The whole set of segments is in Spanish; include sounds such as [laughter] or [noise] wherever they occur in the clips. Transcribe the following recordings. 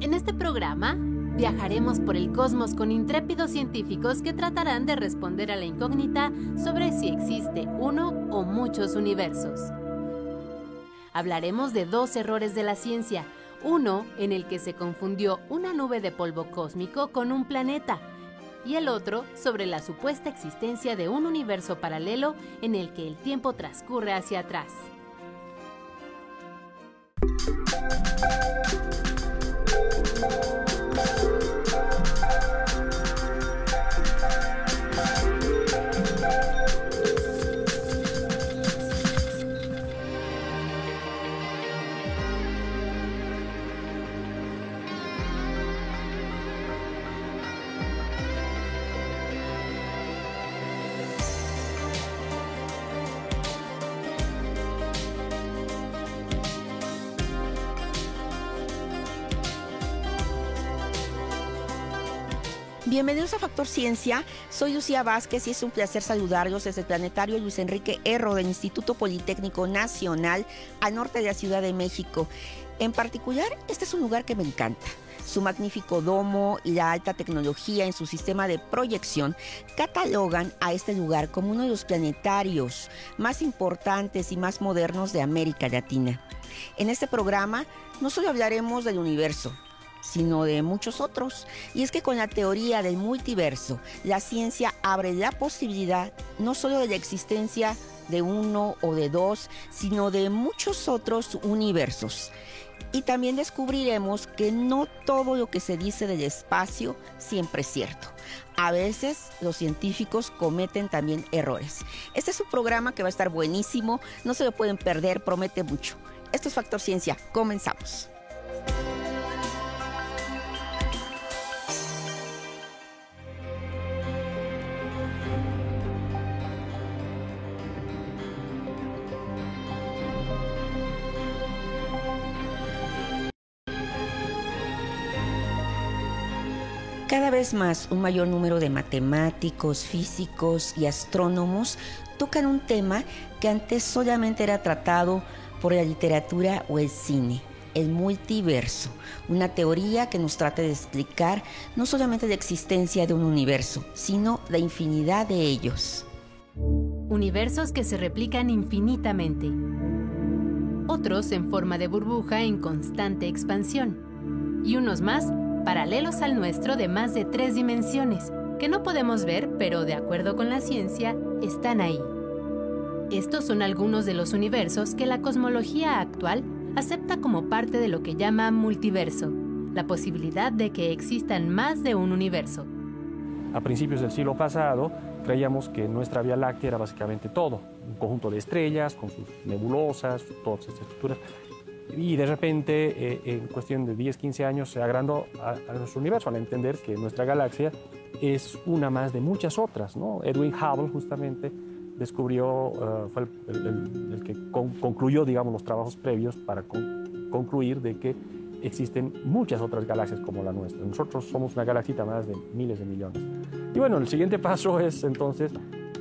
En este programa viajaremos por el cosmos con intrépidos científicos que tratarán de responder a la incógnita sobre si existe uno o muchos universos. Hablaremos de dos errores de la ciencia, uno en el que se confundió una nube de polvo cósmico con un planeta, y el otro sobre la supuesta existencia de un universo paralelo en el que el tiempo transcurre hacia atrás. Bienvenidos a Factor Ciencia, soy Lucía Vázquez y es un placer saludarlos desde el planetario Luis Enrique Erro del Instituto Politécnico Nacional al norte de la Ciudad de México. En particular, este es un lugar que me encanta. Su magnífico domo y la alta tecnología en su sistema de proyección catalogan a este lugar como uno de los planetarios más importantes y más modernos de América Latina. En este programa no solo hablaremos del universo, sino de muchos otros. Y es que con la teoría del multiverso, la ciencia abre la posibilidad no solo de la existencia de uno o de dos, sino de muchos otros universos. Y también descubriremos que no todo lo que se dice del espacio siempre es cierto. A veces los científicos cometen también errores. Este es un programa que va a estar buenísimo, no se lo pueden perder, promete mucho. Esto es Factor Ciencia, comenzamos. Cada vez más un mayor número de matemáticos, físicos y astrónomos tocan un tema que antes solamente era tratado por la literatura o el cine, el multiverso, una teoría que nos trata de explicar no solamente la existencia de un universo, sino la infinidad de ellos. Universos que se replican infinitamente. Otros en forma de burbuja en constante expansión. Y unos más paralelos al nuestro de más de tres dimensiones, que no podemos ver, pero de acuerdo con la ciencia, están ahí. Estos son algunos de los universos que la cosmología actual acepta como parte de lo que llama multiverso, la posibilidad de que existan más de un universo. A principios del siglo pasado, creíamos que nuestra Vía Láctea era básicamente todo, un conjunto de estrellas con sus nebulosas, todas estas estructuras, y de repente, eh, en cuestión de 10, 15 años, se agrandó a, nuestro universo al entender que nuestra galaxia es una más de muchas otras. ¿no? Edwin Hubble justamente descubrió, eh, fue el, que concluyó digamos, los trabajos previos para concluir de que existen muchas otras galaxias como la nuestra. Nosotros somos una galaxita más de miles de millones. Y bueno, el siguiente paso es entonces,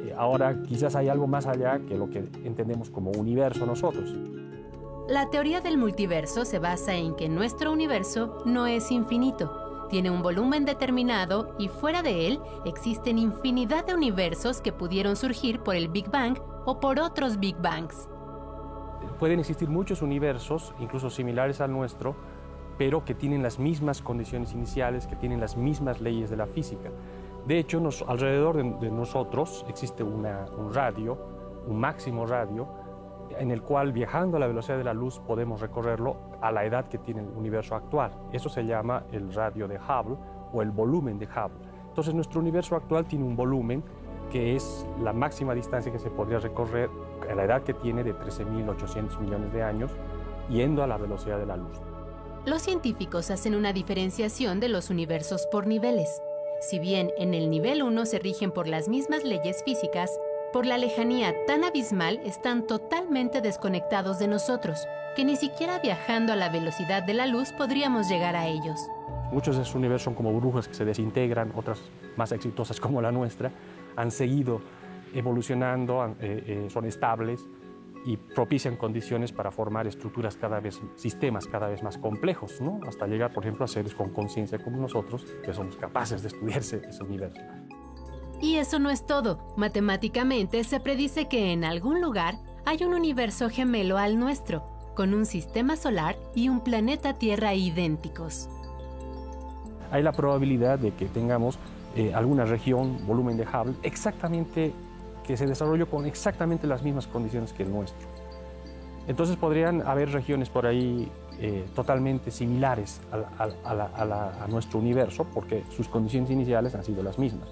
eh, ahora quizás hay algo más allá que lo que entendemos como universo nosotros. La teoría del multiverso se basa en que nuestro universo no es infinito, tiene un volumen determinado y fuera de él existen infinidad de universos que pudieron surgir por el Big Bang o por otros Big Bangs. Pueden existir muchos universos, incluso similares al nuestro, pero que tienen las mismas condiciones iniciales, que tienen las mismas leyes de la física. De hecho, alrededor de, nosotros existe un radio, un máximo radio, en el cual viajando a la velocidad de la luz podemos recorrerlo a la edad que tiene el universo actual. Eso se llama el radio de Hubble o el volumen de Hubble. Entonces nuestro universo actual tiene un volumen que es la máxima distancia que se podría recorrer a la edad que tiene de 13.800 millones de años yendo a la velocidad de la luz. Los científicos hacen una diferenciación de los universos por niveles. Si bien en el nivel 1 se rigen por las mismas leyes físicas, por la lejanía tan abismal están totalmente desconectados de nosotros, que ni siquiera viajando a la velocidad de la luz podríamos llegar a ellos. Muchos de esos universos son como burbujas que se desintegran, otras más exitosas como la nuestra, han seguido evolucionando, eh, eh, son estables y propician condiciones para formar estructuras cada vez, sistemas cada vez más complejos, ¿no? hasta llegar, por ejemplo, a seres con conciencia como nosotros, que somos capaces de estudiarse ese universo. Y eso no es todo. Matemáticamente se predice que en algún lugar hay un universo gemelo al nuestro, con un sistema solar y un planeta Tierra idénticos. Hay la probabilidad de que tengamos eh, alguna región, volumen de Hubble, exactamente que se desarrolló con exactamente las mismas condiciones que el nuestro. Entonces podrían haber regiones por ahí eh, totalmente similares a, nuestro universo, porque sus condiciones iniciales han sido las mismas,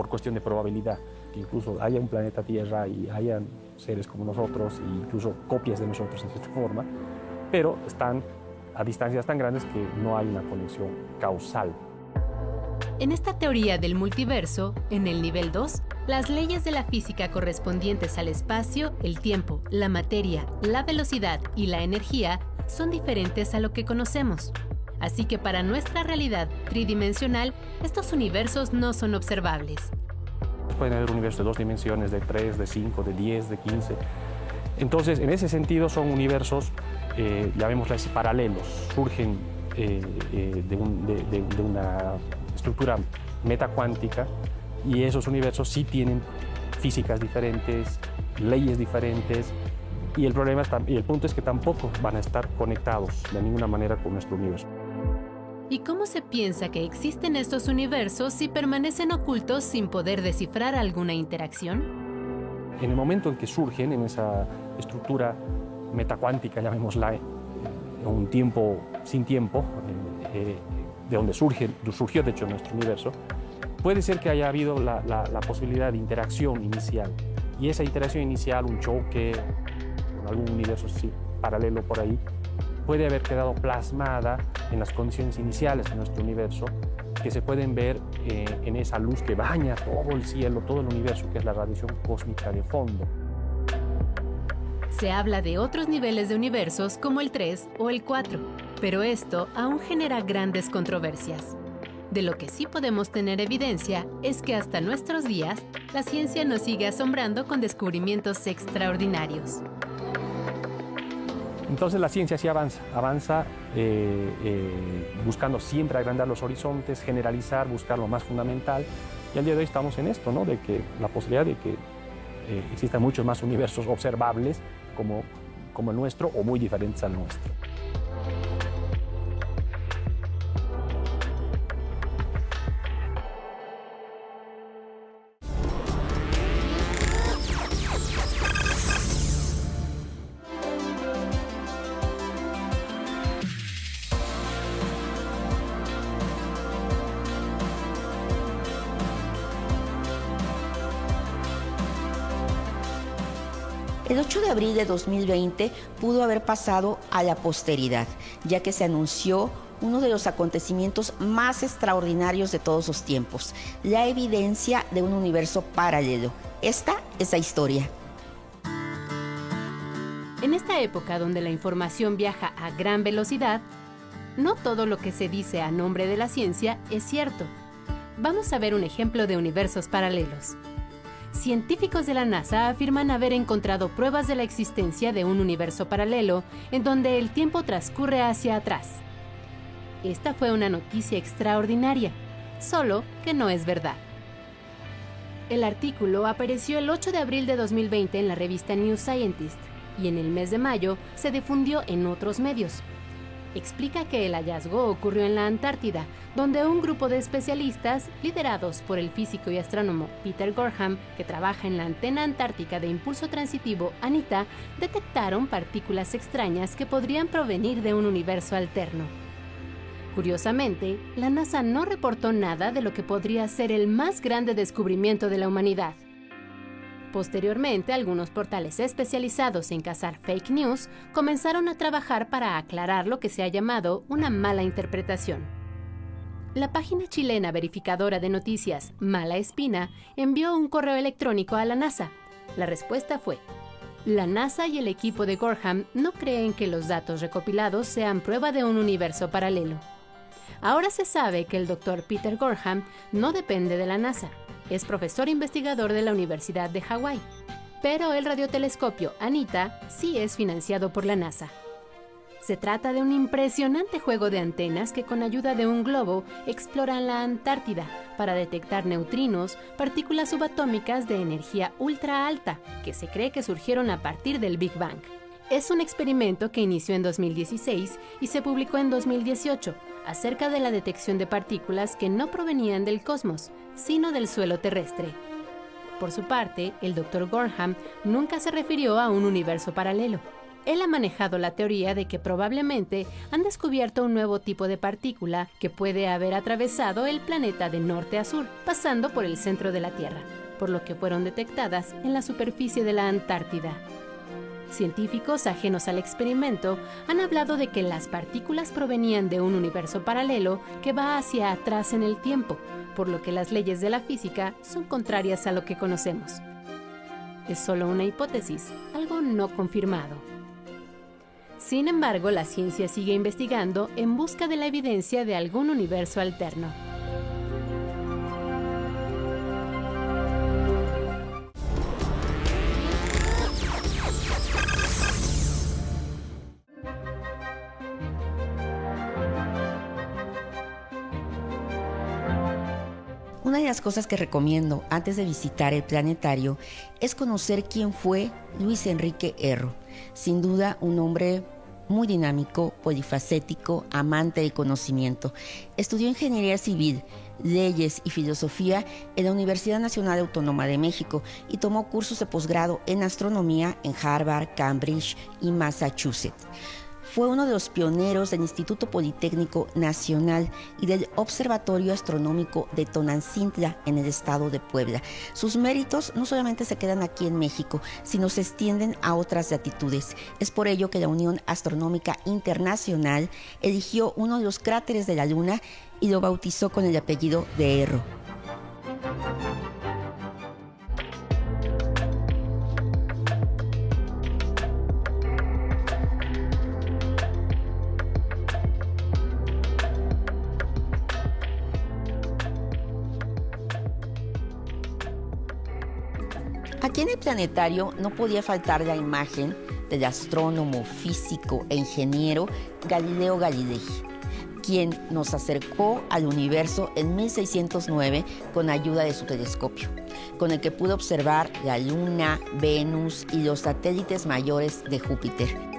por cuestión de probabilidad, que incluso haya un planeta Tierra y hayan seres como nosotros, e incluso copias de nosotros [laughs] en cierta forma, pero están a distancias tan grandes que no hay una conexión causal. En esta teoría del multiverso, en el nivel 2, las leyes de la física correspondientes al espacio, el tiempo, la materia, la velocidad y la energía son diferentes a lo que conocemos. Así que para nuestra realidad tridimensional, estos universos no son observables. Pueden haber universos de dos dimensiones, de tres, de cinco, de diez, de quince. Entonces, en ese sentido, son universos, eh, llamémosles paralelos, surgen eh, eh, de, una estructura metacuántica y esos universos sí tienen físicas diferentes, leyes diferentes y el problema y el punto es que tampoco van a estar conectados de ninguna manera con nuestro universo. ¿Y cómo se piensa que existen estos universos si permanecen ocultos sin poder descifrar alguna interacción? En el momento en que surgen en esa estructura metacuántica, llamémosla, eh, un tiempo sin tiempo, eh, de donde surge, surgió de hecho nuestro universo, puede ser que haya habido la, posibilidad de interacción inicial. Y esa interacción inicial, un choque con algún universo paralelo por ahí, puede haber quedado plasmada en las condiciones iniciales de nuestro universo, que se pueden ver eh, en esa luz que baña todo el cielo, todo el universo, que es la radiación cósmica de fondo. Se habla de otros niveles de universos como el 3 o el 4, pero esto aún genera grandes controversias. De lo que sí podemos tener evidencia es que hasta nuestros días la ciencia nos sigue asombrando con descubrimientos extraordinarios. Entonces la ciencia sí avanza, avanza eh, eh, buscando siempre agrandar los horizontes, generalizar, buscar lo más fundamental. Y al día de hoy estamos en esto, ¿no? de que la posibilidad de que eh, existan muchos más universos observables como, como el nuestro o muy diferentes al nuestro. Abril de 2020 pudo haber pasado a la posteridad, ya que se anunció uno de los acontecimientos más extraordinarios de todos los tiempos, la evidencia de un universo paralelo. Esta es la historia. En esta época donde la información viaja a gran velocidad, no todo lo que se dice a nombre de la ciencia es cierto. Vamos a ver un ejemplo de universos paralelos científicos de la NASA afirman haber encontrado pruebas de la existencia de un universo paralelo en donde el tiempo transcurre hacia atrás. Esta fue una noticia extraordinaria, solo que no es verdad. El artículo apareció el 8 de abril de 2020 en la revista New Scientist y en el mes de mayo se difundió en otros medios, explica que el hallazgo ocurrió en la Antártida, donde un grupo de especialistas, liderados por el físico y astrónomo Peter Gorham, que trabaja en la antena antártica de impulso transitivo ANITA, detectaron partículas extrañas que podrían provenir de un universo alterno. Curiosamente, la NASA no reportó nada de lo que podría ser el más grande descubrimiento de la humanidad. Posteriormente, algunos portales especializados en cazar fake news comenzaron a trabajar para aclarar lo que se ha llamado una mala interpretación. La página chilena verificadora de noticias Mala Espina envió un correo electrónico a la NASA. La respuesta fue, la NASA y el equipo de Gorham no creen que los datos recopilados sean prueba de un universo paralelo. Ahora se sabe que el doctor Peter Gorham no depende de la NASA, es profesor investigador de la Universidad de Hawái. Pero el radiotelescopio ANITA sí es financiado por la NASA. Se trata de un impresionante juego de antenas que con ayuda de un globo exploran la Antártida para detectar neutrinos, partículas subatómicas de energía ultra alta, que se cree que surgieron a partir del Big Bang. Es un experimento que inició en 2016 y se publicó en 2018 acerca de la detección de partículas que no provenían del cosmos, sino del suelo terrestre. Por su parte, el Dr. Gorham nunca se refirió a un universo paralelo él ha manejado la teoría de que probablemente han descubierto un nuevo tipo de partícula que puede haber atravesado el planeta de norte a sur, pasando por el centro de la Tierra, por lo que fueron detectadas en la superficie de la Antártida. Científicos ajenos al experimento han hablado de que las partículas provenían de un universo paralelo que va hacia atrás en el tiempo, por lo que las leyes de la física son contrarias a lo que conocemos. Es solo una hipótesis, algo no confirmado. Sin embargo, la ciencia sigue investigando en busca de la evidencia de algún universo alterno. Una de las cosas que recomiendo antes de visitar el planetario es conocer quién fue Luis Enrique Erro. Sin duda un hombre muy dinámico, polifacético, amante del conocimiento. Estudió ingeniería civil, leyes y filosofía en la Universidad Nacional Autónoma de México y tomó cursos de posgrado en astronomía en Harvard, Cambridge y Massachusetts. Fue uno de los pioneros del Instituto Politécnico Nacional y del Observatorio Astronómico de Tonancintla en el estado de Puebla. Sus méritos no solamente se quedan aquí en México, sino se extienden a otras latitudes. Es por ello que la Unión Astronómica Internacional eligió uno de los cráteres de la Luna y lo bautizó con el apellido de Erro. Planetario no podía faltar la imagen del astrónomo, físico e ingeniero Galileo Galilei, quien nos acercó al universo en 1609 con ayuda de su telescopio, con el que pudo observar la Luna, Venus y los satélites mayores de Júpiter.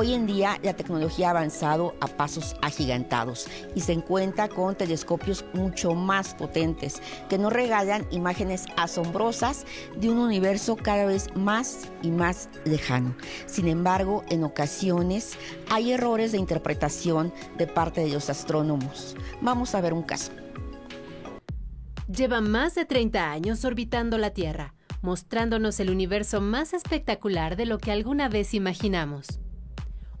Hoy en día la tecnología ha avanzado a pasos agigantados y se encuentra con telescopios mucho más potentes que nos regalan imágenes asombrosas de un universo cada vez más y más lejano. Sin embargo, en ocasiones hay errores de interpretación de parte de los astrónomos. Vamos a ver un caso. Lleva más de 30 años orbitando la Tierra, mostrándonos el universo más espectacular de lo que alguna vez imaginamos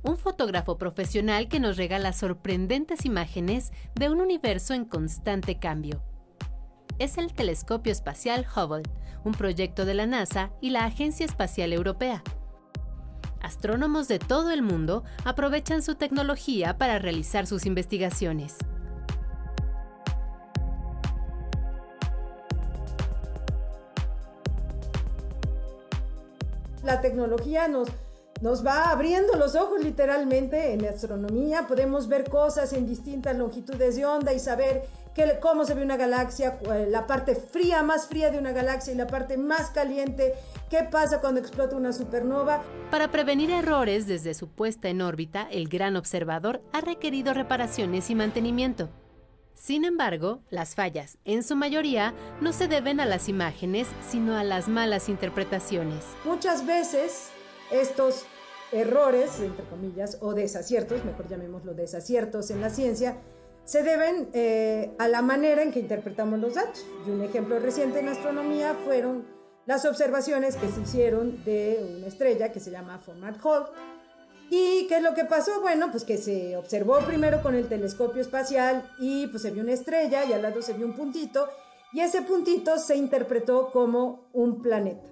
un fotógrafo profesional que nos regala sorprendentes imágenes de un universo en constante cambio. Es el Telescopio Espacial Hubble, un proyecto de la NASA y la Agencia Espacial Europea. Astrónomos de todo el mundo aprovechan su tecnología para realizar sus investigaciones. La tecnología nos nos va abriendo los ojos literalmente en astronomía. Podemos ver cosas en distintas longitudes de onda y saber cómo se ve una galaxia, la parte fría, más fría de una galaxia y la parte más caliente, qué pasa cuando explota una supernova. Para prevenir errores desde su puesta en órbita, el gran observador ha requerido reparaciones y mantenimiento. Sin embargo, las fallas, en su mayoría, no se deben a las imágenes, sino a las malas interpretaciones. Muchas veces estos errores, entre comillas, o desaciertos, mejor llamémoslo desaciertos en la ciencia, se deben eh, a la manera en que interpretamos los datos. Y un ejemplo reciente en astronomía fueron las observaciones que se hicieron de una estrella que se llama Format Hall. ¿Y qué es lo que pasó? Bueno, pues que se observó primero con el telescopio espacial y pues se vio una estrella y al lado se vio un puntito y ese puntito se interpretó como un planeta.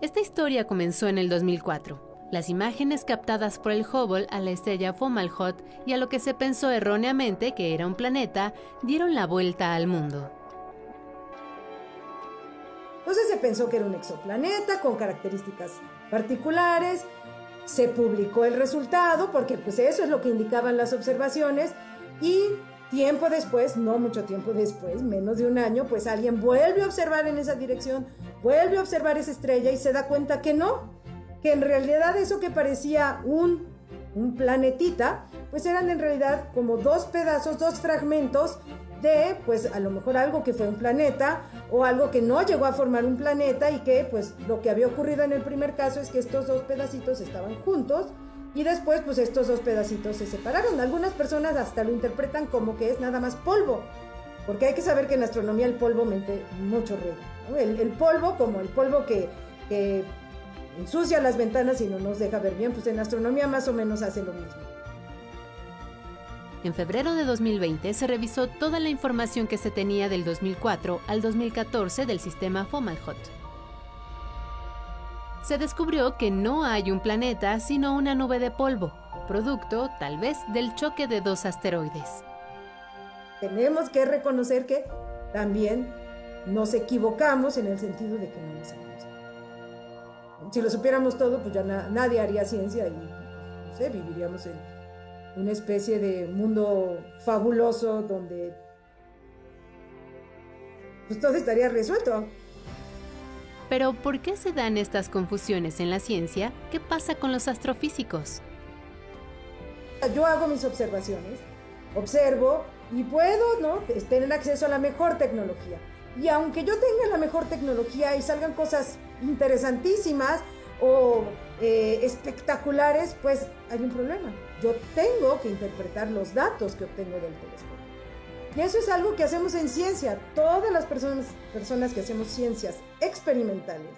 Esta historia comenzó en el 2004. Las imágenes captadas por el Hubble a la estrella Fomalhaut y a lo que se pensó erróneamente que era un planeta dieron la vuelta al mundo. Entonces se pensó que era un exoplaneta con características particulares, se publicó el resultado porque pues eso es lo que indicaban las observaciones y tiempo después, no mucho tiempo después, menos de un año, pues alguien vuelve a observar en esa dirección, vuelve a observar esa estrella y se da cuenta que no, que en realidad eso que parecía un, un planetita, pues eran en realidad como dos pedazos, dos fragmentos de, pues a lo mejor algo que fue un planeta o algo que no llegó a formar un planeta y que pues lo que había ocurrido en el primer caso es que estos dos pedacitos estaban juntos y después pues estos dos pedacitos se separaron. Algunas personas hasta lo interpretan como que es nada más polvo, porque hay que saber que en astronomía el polvo mete mucho ruido. El, polvo como el polvo que, ensucia las ventanas y no nos deja ver bien, pues en astronomía más o menos hace lo mismo. En febrero de 2020 se revisó toda la información que se tenía del 2004 al 2014 del sistema Fomalhaut. Se descubrió que no hay un planeta sino una nube de polvo, producto tal vez del choque de dos asteroides. Tenemos que reconocer que también nos equivocamos en el sentido de que no lo sabemos. Si lo supiéramos todo, pues ya nadie haría ciencia y no sé, viviríamos en una especie de mundo fabuloso donde pues todo estaría resuelto. Pero ¿por qué se dan estas confusiones en la ciencia? ¿Qué pasa con los astrofísicos? Yo hago mis observaciones, observo y puedo ¿no? tener acceso a la mejor tecnología. Y aunque yo tenga la mejor tecnología y salgan cosas interesantísimas o eh, espectaculares, pues hay un problema. Yo tengo que interpretar los datos que obtengo del telescopio. Y eso es algo que hacemos en ciencia. Todas las personas, personas que hacemos ciencias experimentales.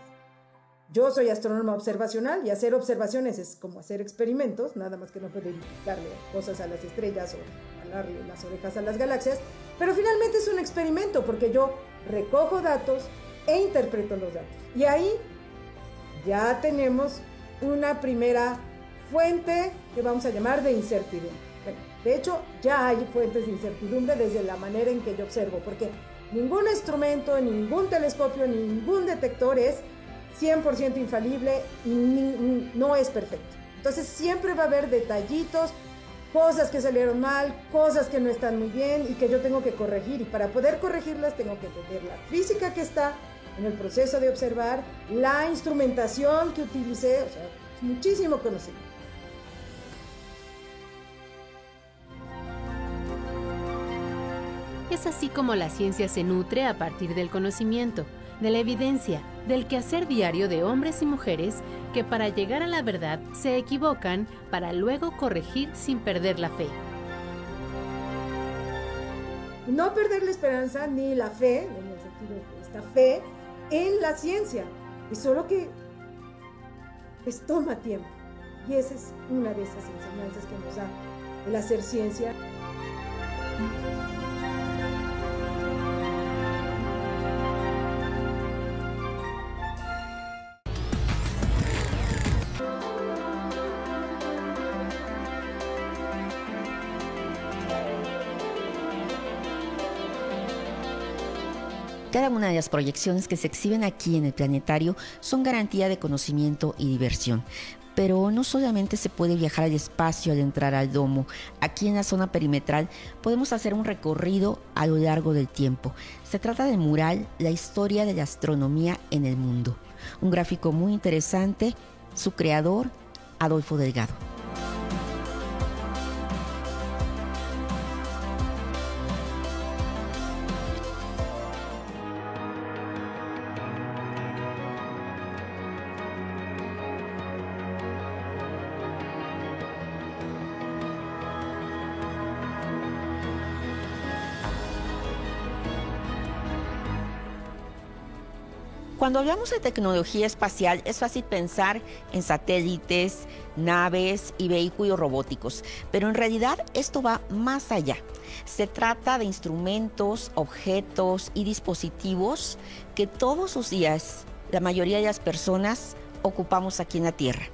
Yo soy astrónoma observacional y hacer observaciones es como hacer experimentos, nada más que no puede darle cosas a las estrellas o darle las orejas a las galaxias, pero finalmente es un experimento porque yo recojo datos e interpreto los datos. Y ahí ya tenemos una primera fuente que vamos a llamar de incertidumbre. De hecho, ya hay fuentes de incertidumbre desde la manera en que yo observo, porque ningún instrumento, ningún telescopio, ningún detector es 100% infalible y no es perfecto. Entonces siempre va a haber detallitos, cosas que salieron mal, cosas que no están muy bien y que yo tengo que corregir. Y para poder corregirlas tengo que entender la física que está en el proceso de observar, la instrumentación que utilicé, o sea, muchísimo conocimiento. Es así como la ciencia se nutre a partir del conocimiento, de la evidencia, del quehacer diario de hombres y mujeres que para llegar a la verdad se equivocan para luego corregir sin perder la fe. No perder la esperanza ni la fe, en esta fe, en la ciencia. Es solo que pues toma tiempo. Y esa es una de esas enseñanzas que nos da el hacer ciencia. De las proyecciones que se exhiben aquí en el planetario son garantía de conocimiento y diversión. Pero no solamente se puede viajar al espacio al entrar al domo. Aquí en la zona perimetral podemos hacer un recorrido a lo largo del tiempo. Se trata del mural La historia de la astronomía en el mundo. Un gráfico muy interesante. Su creador, Adolfo Delgado. Cuando hablamos de tecnología espacial es fácil pensar en satélites, naves y vehículos robóticos, pero en realidad esto va más allá. Se trata de instrumentos, objetos y dispositivos que todos los días la mayoría de las personas ocupamos aquí en la Tierra.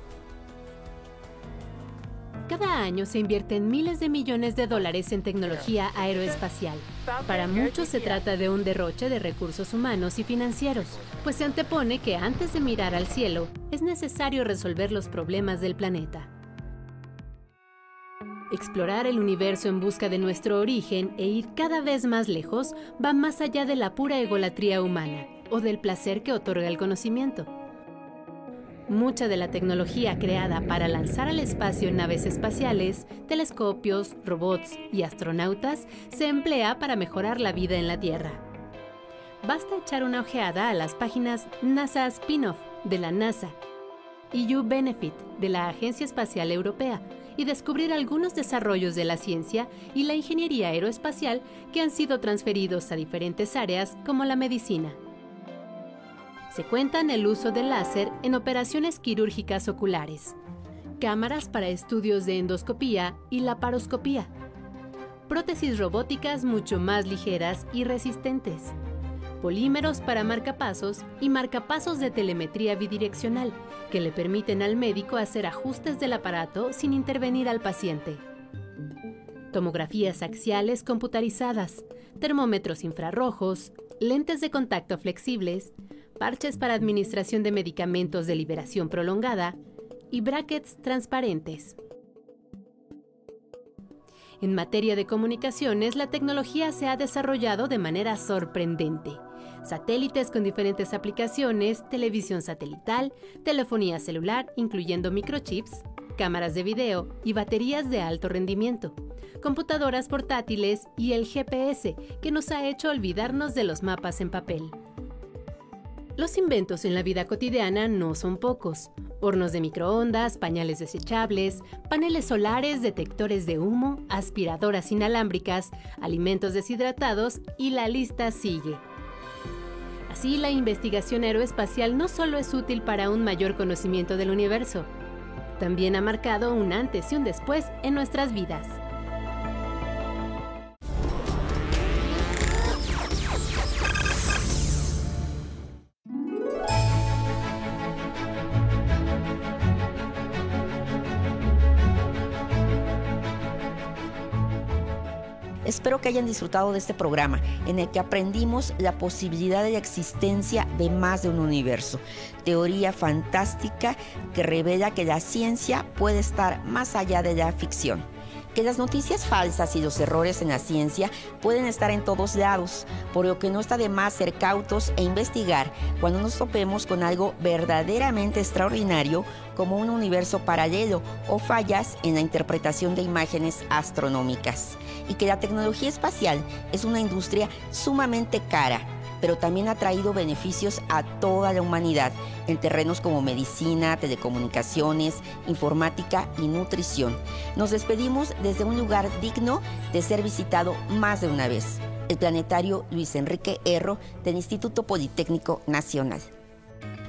Cada año se invierten miles de millones de dólares en tecnología aeroespacial. Para muchos se trata de un derroche de recursos humanos y financieros, pues se antepone que antes de mirar al cielo es necesario resolver los problemas del planeta. Explorar el universo en busca de nuestro origen e ir cada vez más lejos va más allá de la pura egolatría humana o del placer que otorga el conocimiento. Mucha de la tecnología creada para lanzar al espacio naves espaciales, telescopios, robots y astronautas se emplea para mejorar la vida en la Tierra. Basta echar una ojeada a las páginas NASA Spin-off de la NASA y EU Benefit de la Agencia Espacial Europea y descubrir algunos desarrollos de la ciencia y la ingeniería aeroespacial que han sido transferidos a diferentes áreas como la medicina. Se cuentan el uso del láser en operaciones quirúrgicas oculares, cámaras para estudios de endoscopía y laparoscopía, prótesis robóticas mucho más ligeras y resistentes, polímeros para marcapasos y marcapasos de telemetría bidireccional que le permiten al médico hacer ajustes del aparato sin intervenir al paciente. Tomografías axiales computarizadas, termómetros infrarrojos, lentes de contacto flexibles, parches para administración de medicamentos de liberación prolongada y brackets transparentes. En materia de comunicaciones, la tecnología se ha desarrollado de manera sorprendente. Satélites con diferentes aplicaciones, televisión satelital, telefonía celular, incluyendo microchips, cámaras de video y baterías de alto rendimiento, computadoras portátiles y el GPS, que nos ha hecho olvidarnos de los mapas en papel. Los inventos en la vida cotidiana no son pocos. Hornos de microondas, pañales desechables, paneles solares, detectores de humo, aspiradoras inalámbricas, alimentos deshidratados y la lista sigue. Así, la investigación aeroespacial no solo es útil para un mayor conocimiento del universo, también ha marcado un antes y un después en nuestras vidas. Espero que hayan disfrutado de este programa en el que aprendimos la posibilidad de la existencia de más de un universo. Teoría fantástica que revela que la ciencia puede estar más allá de la ficción que las noticias falsas y los errores en la ciencia pueden estar en todos lados, por lo que no está de más ser cautos e investigar cuando nos topemos con algo verdaderamente extraordinario como un universo paralelo o fallas en la interpretación de imágenes astronómicas. Y que la tecnología espacial es una industria sumamente cara pero también ha traído beneficios a toda la humanidad en terrenos como medicina, telecomunicaciones, informática y nutrición. Nos despedimos desde un lugar digno de ser visitado más de una vez, el planetario Luis Enrique Erro del Instituto Politécnico Nacional.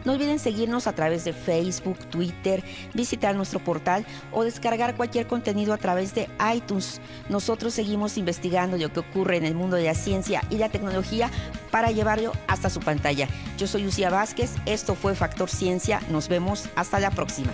No olviden seguirnos a través de Facebook, Twitter, visitar nuestro portal o descargar cualquier contenido a través de iTunes. Nosotros seguimos investigando lo que ocurre en el mundo de la ciencia y la tecnología para llevarlo hasta su pantalla. Yo soy Lucía Vázquez, esto fue Factor Ciencia, nos vemos hasta la próxima.